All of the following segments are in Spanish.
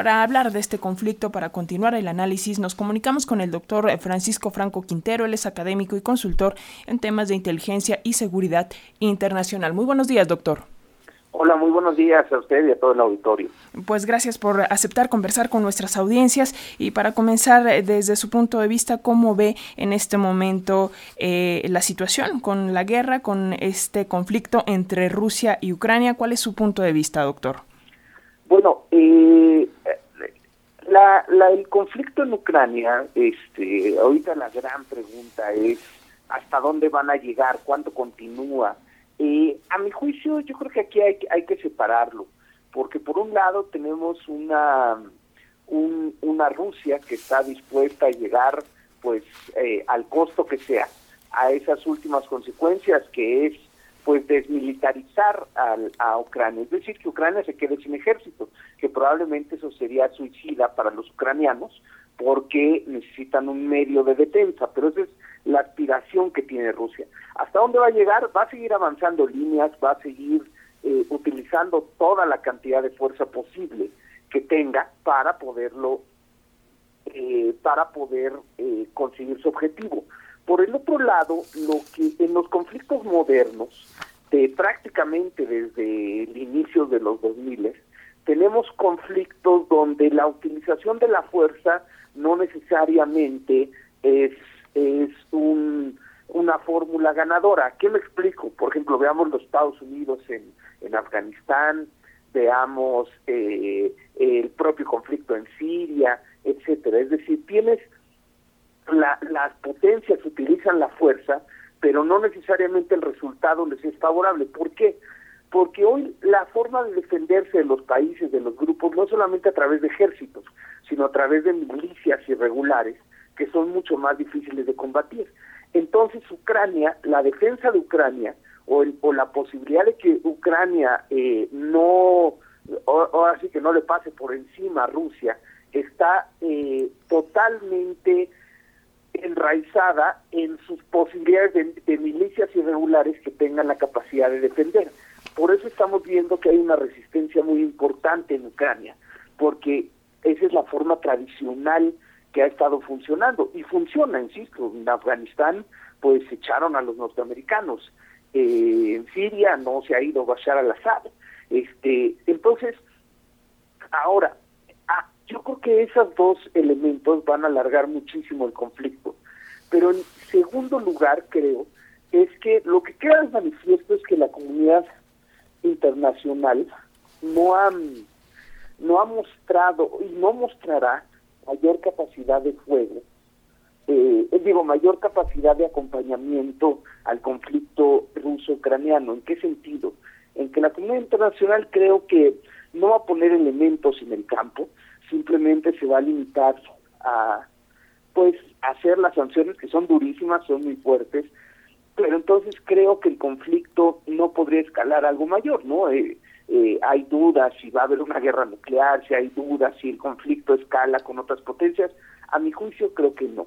Para hablar de este conflicto, para continuar el análisis, nos comunicamos con el doctor Francisco Franco Quintero, él es académico y consultor en temas de inteligencia y seguridad internacional. Muy buenos días, doctor. Hola, muy buenos días a usted y a todo el auditorio. Pues gracias por aceptar conversar con nuestras audiencias y para comenzar eh, desde su punto de vista, ¿cómo ve en este momento eh, la situación con la guerra, con este conflicto entre Rusia y Ucrania? ¿Cuál es su punto de vista, doctor? Bueno, eh, la, el conflicto en Ucrania, este, ahorita la gran pregunta es hasta dónde van a llegar, cuánto continúa eh, a mi juicio, yo creo que aquí hay, hay que separarlo, porque por un lado tenemos una, una Rusia que está dispuesta a llegar pues eh, al costo que sea a esas últimas consecuencias que es pues desmilitarizar a Ucrania, es decir, que Ucrania se quede sin ejército, que probablemente eso sería suicida para los ucranianos porque necesitan un medio de defensa, pero esa es la aspiración que tiene Rusia. ¿Hasta dónde va a llegar? Va a seguir avanzando líneas, va a seguir eh, utilizando toda la cantidad de fuerza posible que tenga para poderlo, eh, para poder eh, conseguir su objetivo. Por el otro lado, lo que en los conflictos modernos, de prácticamente desde el inicio de los 2000, tenemos conflictos donde la utilización de la fuerza no necesariamente es es un, una fórmula ganadora. ¿Qué me explico? Por ejemplo, veamos los Estados Unidos en, en Afganistán, veamos eh, el propio conflicto en Siria, etcétera. Es decir, tienes la, las potencias utilizan la fuerza, pero no necesariamente el resultado les es favorable. ¿Por qué? Porque hoy la forma de defenderse de los países, de los grupos, no solamente a través de ejércitos, sino a través de milicias irregulares, que son mucho más difíciles de combatir. Entonces Ucrania, la defensa de Ucrania o, o la posibilidad de que Ucrania eh, no, o, así que no le pase por encima a Rusia, está eh, totalmente enraizada en sus posibilidades de, milicias irregulares que tengan la capacidad de defender. Por eso estamos viendo que hay una resistencia muy importante en Ucrania, porque esa es la forma tradicional que ha estado funcionando. Y funciona, insisto, en Afganistán pues echaron a los norteamericanos, eh, en Siria no se ha ido Bashar al-Assad, este, entonces, ahora, ah, yo creo que esos dos elementos van a alargar muchísimo el conflicto, pero en segundo lugar creo es que lo que queda de manifiesto es que la comunidad internacional no ha, no ha mostrado y no mostrará mayor capacidad de fuego, eh, digo, mayor capacidad de acompañamiento al conflicto ruso-ucraniano. ¿En qué sentido? En que la comunidad internacional creo que no va a poner elementos en el campo, simplemente se va a limitar a pues hacer las sanciones que son durísimas, son muy fuertes, pero entonces creo que el conflicto no podría escalar algo mayor, ¿no? Eh, eh, hay dudas si va a haber una guerra nuclear, si hay dudas si el conflicto escala con otras potencias. A mi juicio creo que no.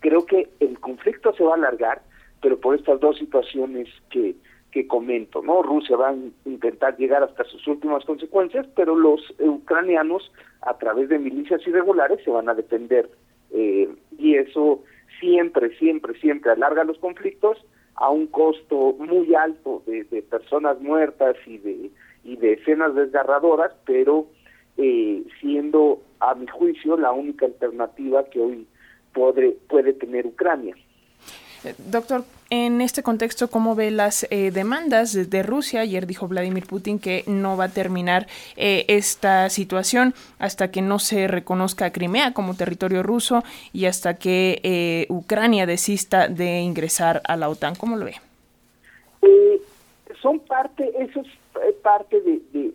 Creo que el conflicto se va a alargar, pero por estas dos situaciones que, que comento, ¿no? Rusia va a intentar llegar hasta sus últimas consecuencias, pero los ucranianos a través de milicias irregulares se van a defender eh, y eso siempre, siempre, siempre alarga los conflictos a un costo muy alto de, de personas muertas y de y de escenas desgarradoras, pero eh, siendo, a mi juicio, la única alternativa que hoy puede, puede tener Ucrania. Eh, doctor, en este contexto, ¿cómo ve las eh, demandas de Rusia? Ayer dijo Vladimir Putin que no va a terminar esta situación hasta que no se reconozca Crimea como territorio ruso y hasta que Ucrania desista de ingresar a la OTAN. ¿Cómo lo ve? son parte, eso es parte de,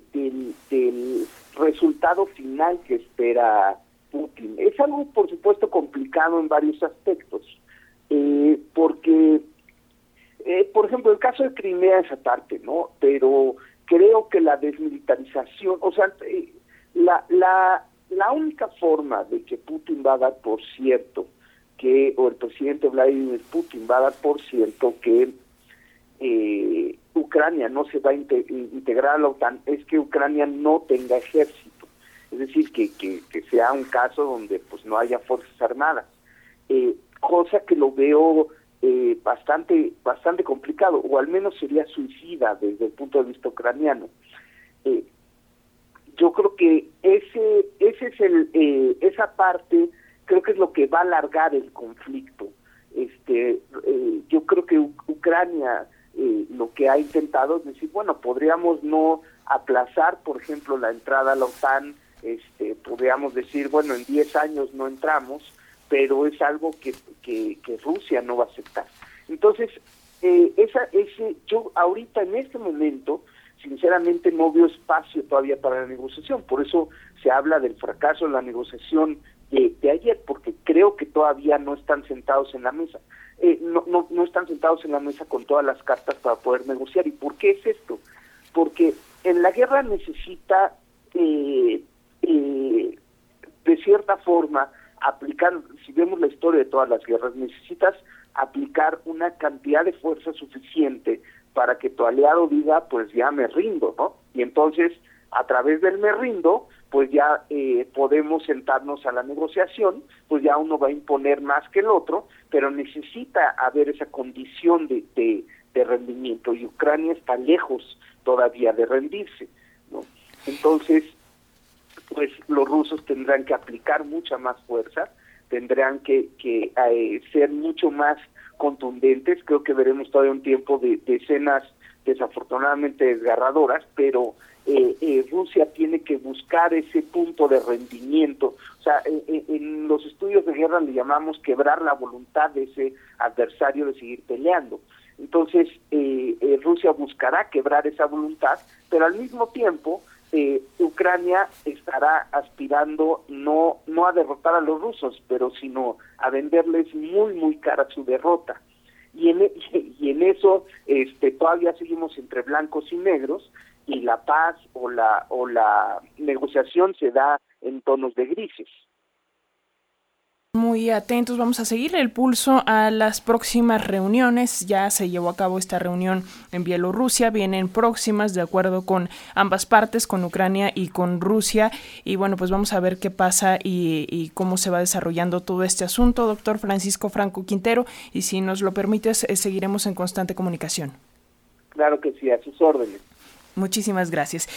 del, resultado final que espera Putin. Es algo, por supuesto, complicado en varios aspectos, eh, porque, eh, por ejemplo, el caso de Crimea es aparte, ¿no? Pero creo que la desmilitarización, o sea, eh, la, la, la única forma de que Putin va a dar por cierto que, o el presidente Vladimir Putin va a dar por cierto que eh, Ucrania no se va a integrar a la OTAN es que Ucrania no tenga ejército. es decir, que, que, sea un caso donde pues no haya fuerzas armadas, eh, cosa que lo veo eh, bastante bastante complicado, o al menos sería suicida desde el punto de vista ucraniano. Eh, yo creo que ese ese es el eh, esa parte creo que es lo que va a alargar el conflicto. Este, yo creo que Ucrania lo que ha intentado es decir, bueno, podríamos no aplazar, por ejemplo, la entrada a la OTAN, este, podríamos decir, bueno, en 10 años no entramos, pero es algo que, que, Rusia no va a aceptar. Entonces, eh, esa, ese, yo ahorita en este momento, sinceramente no veo espacio todavía para la negociación, por eso se habla del fracaso de la negociación de, ayer, porque creo que todavía no están sentados en la mesa. Eh, no, no, no están sentados en la mesa con todas las cartas para poder negociar. ¿Y por qué es esto? Porque en la guerra necesita, eh, eh, de cierta forma, aplicar, si vemos la historia de todas las guerras, necesitas aplicar una cantidad de fuerza suficiente para que tu aliado diga, pues ya me rindo, ¿no? Y entonces, a través del me rindo, pues ya eh, podemos sentarnos a la negociación, pues ya uno va a imponer más que el otro, pero necesita haber esa condición de, de, de rendimiento y Ucrania está lejos todavía de rendirse, ¿no? Entonces, pues los rusos tendrán que aplicar mucha más fuerza, tendrán que, que eh, ser mucho más contundentes. Creo que veremos todavía un tiempo de, escenas desafortunadamente desgarradoras, pero eh, eh, Rusia tiene que buscar ese punto de rendimiento. O sea, en los estudios de guerra le llamamos quebrar la voluntad de ese adversario de seguir peleando. Entonces, Rusia buscará quebrar esa voluntad, pero al mismo tiempo eh, Ucrania estará aspirando no no a derrotar a los rusos, pero sino a venderles muy muy cara su derrota. Y en, e, y en eso este todavía seguimos entre blancos y negros y la paz o la o la negociación se da en tonos de grises. Muy atentos, vamos a seguir el pulso a las próximas reuniones. Ya se llevó a cabo esta reunión en Bielorrusia, vienen próximas de acuerdo con ambas partes, con Ucrania y con Rusia. Y bueno, pues vamos a ver qué pasa y, cómo se va desarrollando todo este asunto, doctor Francisco Franco Quintero. Y si nos lo permites, eh, seguiremos en constante comunicación. Claro que sí, a sus órdenes. Muchísimas gracias.